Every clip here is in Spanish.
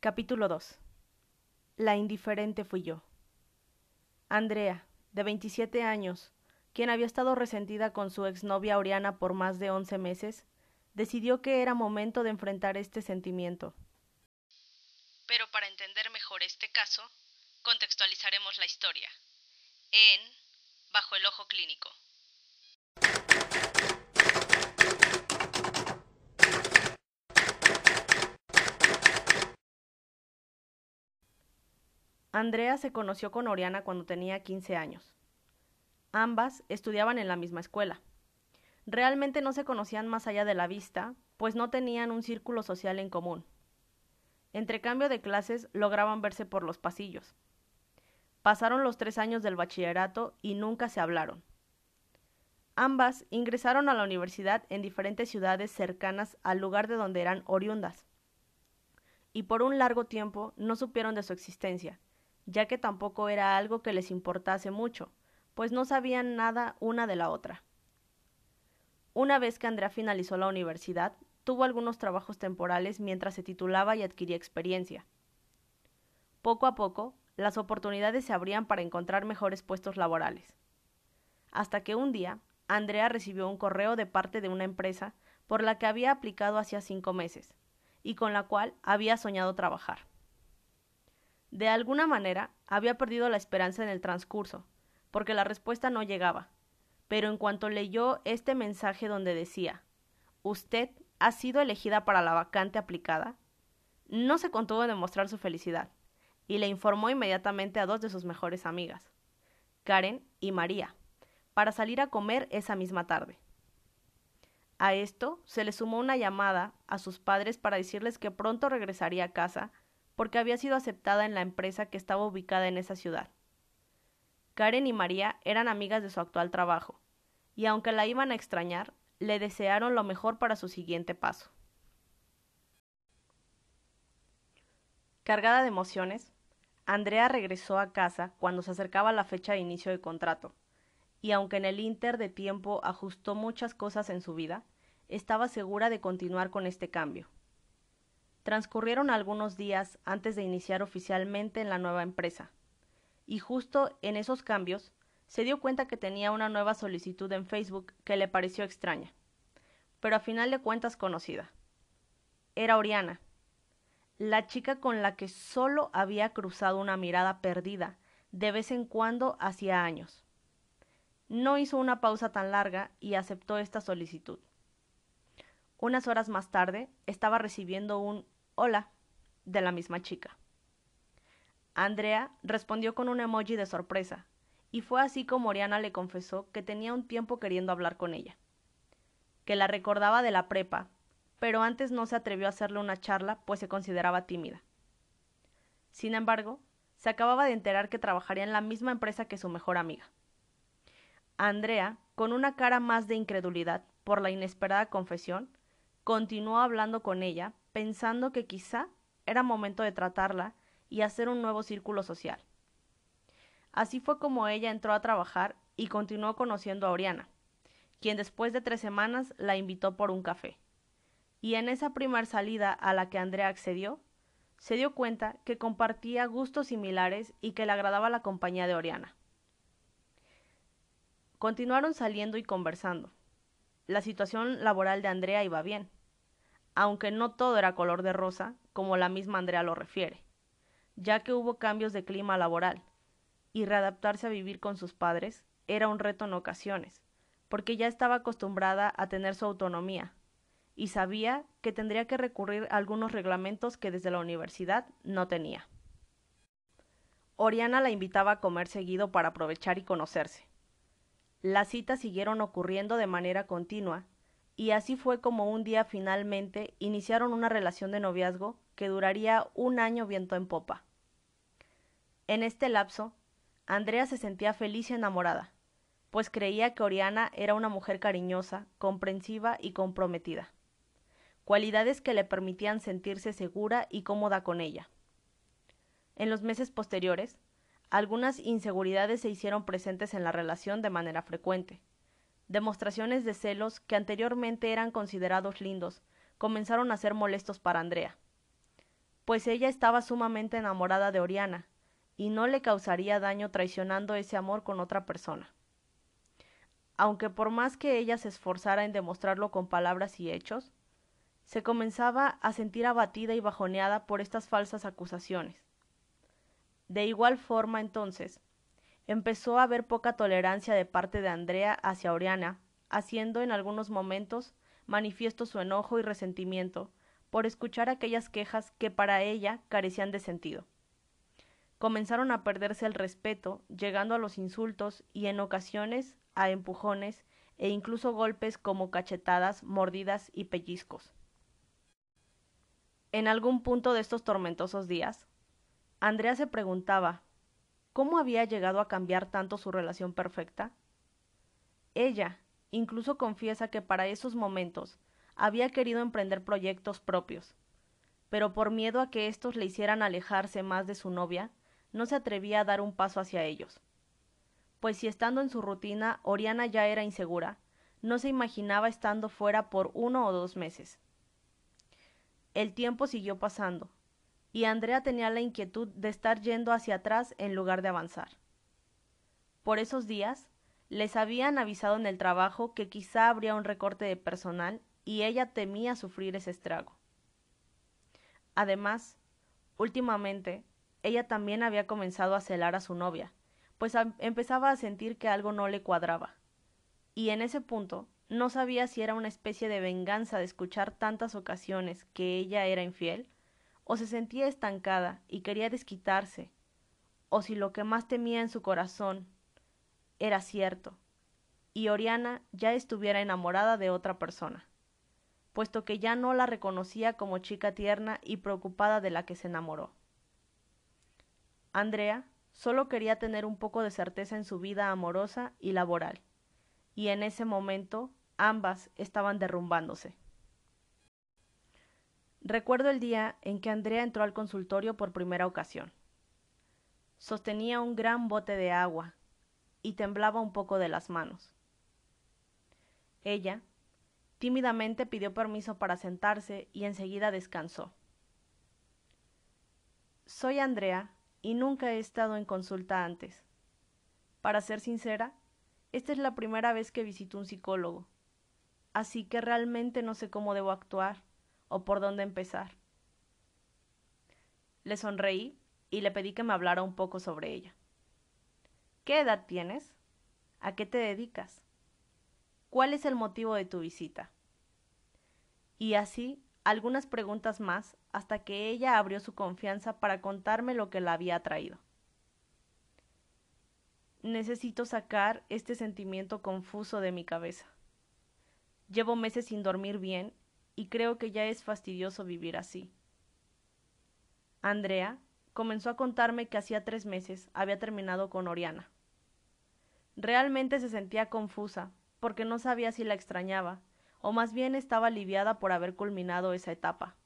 Capítulo 2 La indiferente fui yo. Andrea, de 27 años, quien había estado resentida con su exnovia Oriana por más de once meses, decidió que era momento de enfrentar este sentimiento. Pero para entender mejor este caso, contextualizaremos la historia en Bajo el Ojo Clínico. Andrea se conoció con Oriana cuando tenía 15 años. Ambas estudiaban en la misma escuela. Realmente no se conocían más allá de la vista, pues no tenían un círculo social en común. Entre cambio de clases lograban verse por los pasillos. Pasaron los tres años del bachillerato y nunca se hablaron. Ambas ingresaron a la universidad en diferentes ciudades cercanas al lugar de donde eran oriundas. Y por un largo tiempo no supieron de su existencia, ya que tampoco era algo que les importase mucho, pues no sabían nada una de la otra. Una vez que Andrea finalizó la universidad, tuvo algunos trabajos temporales mientras se titulaba y adquiría experiencia. Poco a poco, las oportunidades se abrían para encontrar mejores puestos laborales. Hasta que un día, Andrea recibió un correo de parte de una empresa por la que había aplicado hacía cinco meses, y con la cual había soñado trabajar. De alguna manera había perdido la esperanza en el transcurso, porque la respuesta no llegaba. Pero en cuanto leyó este mensaje donde decía Usted ha sido elegida para la vacante aplicada, no se contuvo en demostrar su felicidad, y le informó inmediatamente a dos de sus mejores amigas, Karen y María, para salir a comer esa misma tarde. A esto se le sumó una llamada a sus padres para decirles que pronto regresaría a casa porque había sido aceptada en la empresa que estaba ubicada en esa ciudad. Karen y María eran amigas de su actual trabajo, y aunque la iban a extrañar, le desearon lo mejor para su siguiente paso. Cargada de emociones, Andrea regresó a casa cuando se acercaba la fecha de inicio del contrato, y aunque en el inter de tiempo ajustó muchas cosas en su vida, estaba segura de continuar con este cambio. Transcurrieron algunos días antes de iniciar oficialmente en la nueva empresa, y justo en esos cambios se dio cuenta que tenía una nueva solicitud en Facebook que le pareció extraña, pero a final de cuentas conocida. Era Oriana, la chica con la que solo había cruzado una mirada perdida de vez en cuando hacía años. No hizo una pausa tan larga y aceptó esta solicitud. Unas horas más tarde estaba recibiendo un Hola, de la misma chica. Andrea respondió con un emoji de sorpresa, y fue así como Oriana le confesó que tenía un tiempo queriendo hablar con ella, que la recordaba de la prepa, pero antes no se atrevió a hacerle una charla pues se consideraba tímida. Sin embargo, se acababa de enterar que trabajaría en la misma empresa que su mejor amiga. Andrea, con una cara más de incredulidad por la inesperada confesión, continuó hablando con ella pensando que quizá era momento de tratarla y hacer un nuevo círculo social. Así fue como ella entró a trabajar y continuó conociendo a Oriana, quien después de tres semanas la invitó por un café. Y en esa primera salida a la que Andrea accedió, se dio cuenta que compartía gustos similares y que le agradaba la compañía de Oriana. Continuaron saliendo y conversando. La situación laboral de Andrea iba bien aunque no todo era color de rosa, como la misma Andrea lo refiere, ya que hubo cambios de clima laboral, y readaptarse a vivir con sus padres era un reto en ocasiones, porque ya estaba acostumbrada a tener su autonomía, y sabía que tendría que recurrir a algunos reglamentos que desde la universidad no tenía. Oriana la invitaba a comer seguido para aprovechar y conocerse. Las citas siguieron ocurriendo de manera continua y así fue como un día finalmente iniciaron una relación de noviazgo que duraría un año viento en popa. En este lapso, Andrea se sentía feliz y enamorada, pues creía que Oriana era una mujer cariñosa, comprensiva y comprometida, cualidades que le permitían sentirse segura y cómoda con ella. En los meses posteriores, algunas inseguridades se hicieron presentes en la relación de manera frecuente, demostraciones de celos que anteriormente eran considerados lindos, comenzaron a ser molestos para Andrea. pues ella estaba sumamente enamorada de Oriana, y no le causaría daño traicionando ese amor con otra persona. Aunque por más que ella se esforzara en demostrarlo con palabras y hechos, se comenzaba a sentir abatida y bajoneada por estas falsas acusaciones. De igual forma, entonces, empezó a haber poca tolerancia de parte de Andrea hacia Oriana, haciendo en algunos momentos manifiesto su enojo y resentimiento por escuchar aquellas quejas que para ella carecían de sentido. Comenzaron a perderse el respeto, llegando a los insultos y en ocasiones a empujones e incluso golpes como cachetadas, mordidas y pellizcos. En algún punto de estos tormentosos días, Andrea se preguntaba ¿cómo había llegado a cambiar tanto su relación perfecta? Ella incluso confiesa que para esos momentos había querido emprender proyectos propios, pero por miedo a que éstos le hicieran alejarse más de su novia, no se atrevía a dar un paso hacia ellos. Pues si estando en su rutina Oriana ya era insegura, no se imaginaba estando fuera por uno o dos meses. El tiempo siguió pasando, y Andrea tenía la inquietud de estar yendo hacia atrás en lugar de avanzar. Por esos días, les habían avisado en el trabajo que quizá habría un recorte de personal y ella temía sufrir ese estrago. Además, últimamente, ella también había comenzado a celar a su novia, pues empezaba a sentir que algo no le cuadraba. Y en ese punto no sabía si era una especie de venganza de escuchar tantas ocasiones que ella era infiel, o se sentía estancada y quería desquitarse, o si lo que más temía en su corazón era cierto, y Oriana ya estuviera enamorada de otra persona, puesto que ya no la reconocía como chica tierna y preocupada de la que se enamoró. Andrea solo quería tener un poco de certeza en su vida amorosa y laboral, y en ese momento ambas estaban derrumbándose. Recuerdo el día en que Andrea entró al consultorio por primera ocasión. Sostenía un gran bote de agua y temblaba un poco de las manos. Ella, tímidamente pidió permiso para sentarse y enseguida descansó. Soy Andrea y nunca he estado en consulta antes. Para ser sincera, esta es la primera vez que visito un psicólogo así que realmente no sé cómo debo actuar o por dónde empezar. Le sonreí y le pedí que me hablara un poco sobre ella. ¿Qué edad tienes? ¿A qué te dedicas? ¿Cuál es el motivo de tu visita? Y así algunas preguntas más hasta que ella abrió su confianza para contarme lo que la había traído. Necesito sacar este sentimiento confuso de mi cabeza. Llevo meses sin dormir bien y creo que ya es fastidioso vivir así. Andrea comenzó a contarme que hacía tres meses había terminado con Oriana. Realmente se sentía confusa, porque no sabía si la extrañaba, o más bien estaba aliviada por haber culminado esa etapa.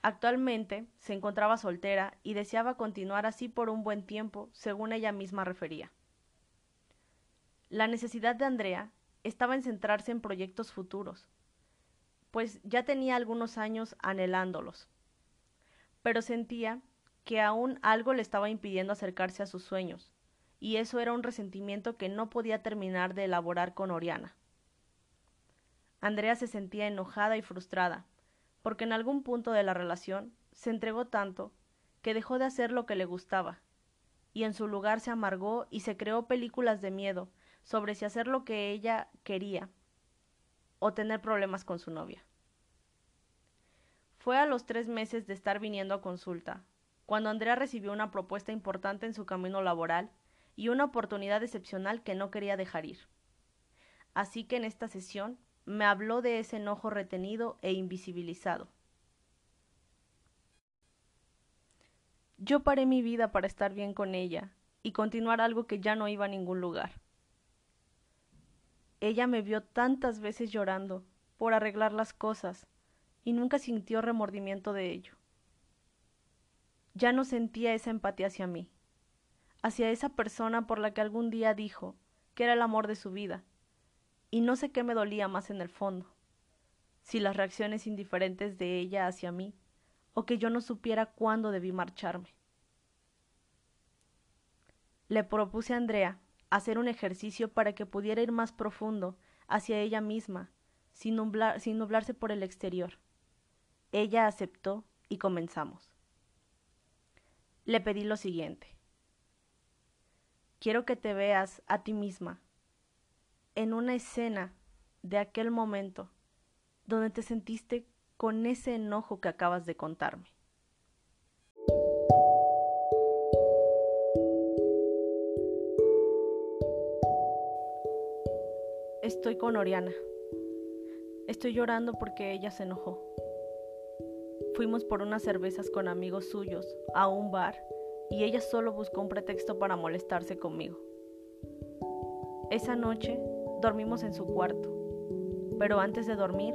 Actualmente se encontraba soltera y deseaba continuar así por un buen tiempo, según ella misma refería. La necesidad de Andrea estaba en centrarse en proyectos futuros, pues ya tenía algunos años anhelándolos. Pero sentía que aún algo le estaba impidiendo acercarse a sus sueños, y eso era un resentimiento que no podía terminar de elaborar con Oriana. Andrea se sentía enojada y frustrada, porque en algún punto de la relación se entregó tanto que dejó de hacer lo que le gustaba, y en su lugar se amargó y se creó películas de miedo sobre si hacer lo que ella quería o tener problemas con su novia. Fue a los tres meses de estar viniendo a consulta, cuando Andrea recibió una propuesta importante en su camino laboral y una oportunidad excepcional que no quería dejar ir. Así que en esta sesión me habló de ese enojo retenido e invisibilizado. Yo paré mi vida para estar bien con ella y continuar algo que ya no iba a ningún lugar. Ella me vio tantas veces llorando por arreglar las cosas y nunca sintió remordimiento de ello. Ya no sentía esa empatía hacia mí, hacia esa persona por la que algún día dijo que era el amor de su vida, y no sé qué me dolía más en el fondo, si las reacciones indiferentes de ella hacia mí, o que yo no supiera cuándo debí marcharme. Le propuse a Andrea hacer un ejercicio para que pudiera ir más profundo hacia ella misma, sin, sin nublarse por el exterior. Ella aceptó y comenzamos. Le pedí lo siguiente. Quiero que te veas a ti misma en una escena de aquel momento donde te sentiste con ese enojo que acabas de contarme. Estoy con Oriana. Estoy llorando porque ella se enojó. Fuimos por unas cervezas con amigos suyos a un bar y ella solo buscó un pretexto para molestarse conmigo. Esa noche dormimos en su cuarto, pero antes de dormir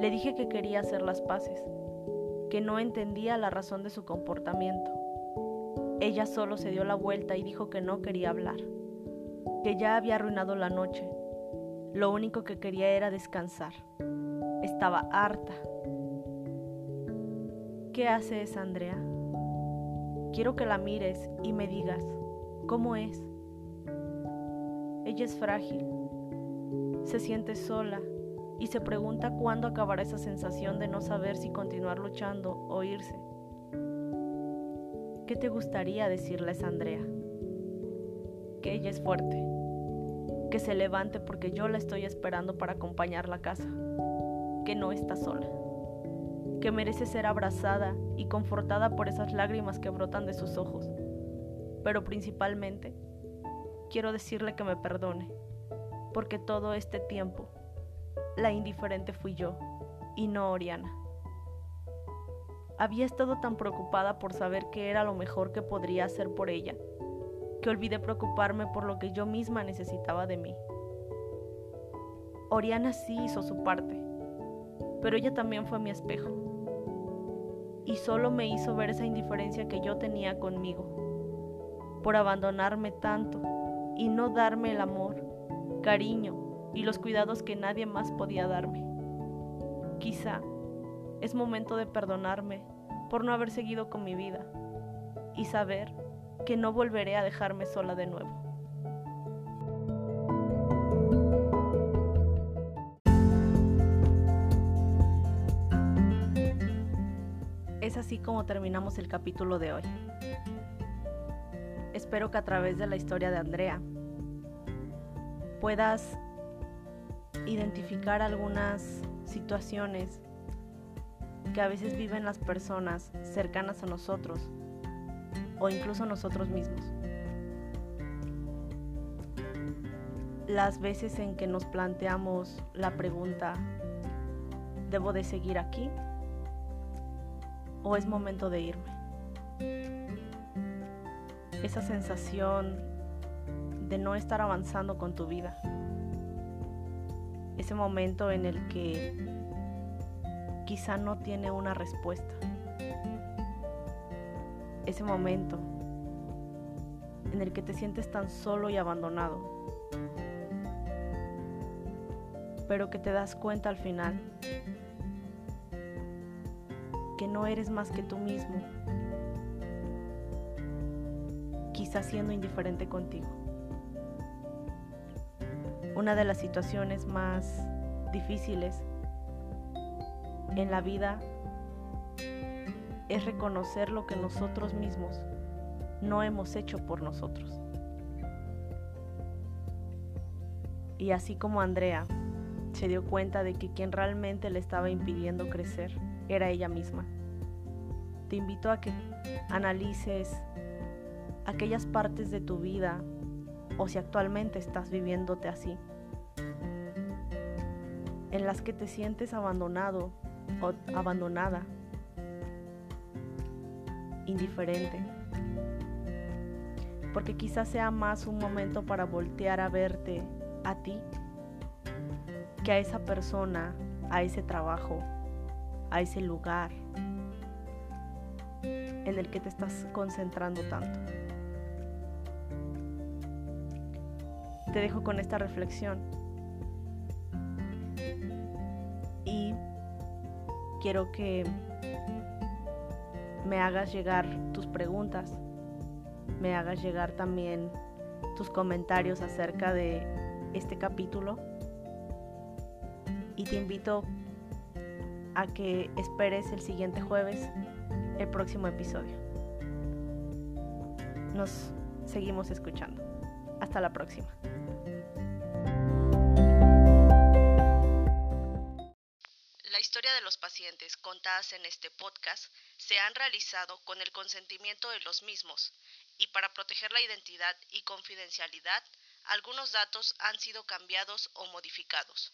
le dije que quería hacer las paces, que no entendía la razón de su comportamiento. Ella solo se dio la vuelta y dijo que no quería hablar, que ya había arruinado la noche. Lo único que quería era descansar. Estaba harta. ¿Qué hace esa Andrea? Quiero que la mires y me digas, ¿cómo es? Ella es frágil, se siente sola y se pregunta cuándo acabará esa sensación de no saber si continuar luchando o irse. ¿Qué te gustaría decirles Andrea? Que ella es fuerte, que se levante porque yo la estoy esperando para acompañarla a casa, que no está sola que merece ser abrazada y confortada por esas lágrimas que brotan de sus ojos. Pero principalmente, quiero decirle que me perdone, porque todo este tiempo, la indiferente fui yo, y no Oriana. Había estado tan preocupada por saber qué era lo mejor que podría hacer por ella, que olvidé preocuparme por lo que yo misma necesitaba de mí. Oriana sí hizo su parte, pero ella también fue mi espejo y solo me hizo ver esa indiferencia que yo tenía conmigo, por abandonarme tanto y no darme el amor, cariño y los cuidados que nadie más podía darme. Quizá es momento de perdonarme por no haber seguido con mi vida y saber que no volveré a dejarme sola de nuevo. así como terminamos el capítulo de hoy. Espero que a través de la historia de Andrea puedas identificar algunas situaciones que a veces viven las personas cercanas a nosotros o incluso nosotros mismos. Las veces en que nos planteamos la pregunta, ¿debo de seguir aquí? o es momento de irme. Esa sensación de no estar avanzando con tu vida. Ese momento en el que quizá no tiene una respuesta. Ese momento en el que te sientes tan solo y abandonado. Pero que te das cuenta al final que no eres más que tú mismo, quizás siendo indiferente contigo. Una de las situaciones más difíciles en la vida es reconocer lo que nosotros mismos no hemos hecho por nosotros. Y así como Andrea se dio cuenta de que quien realmente le estaba impidiendo crecer era ella misma. Te invito a que analices aquellas partes de tu vida o si actualmente estás viviéndote así, en las que te sientes abandonado o abandonada, indiferente, porque quizás sea más un momento para voltear a verte a ti que a esa persona, a ese trabajo, a ese lugar en el que te estás concentrando tanto. Te dejo con esta reflexión y quiero que me hagas llegar tus preguntas, me hagas llegar también tus comentarios acerca de este capítulo y te invito a que esperes el siguiente jueves el próximo episodio. Nos seguimos escuchando. Hasta la próxima. Contadas en este podcast se han realizado con el consentimiento de los mismos y para proteger la identidad y confidencialidad, algunos datos han sido cambiados o modificados.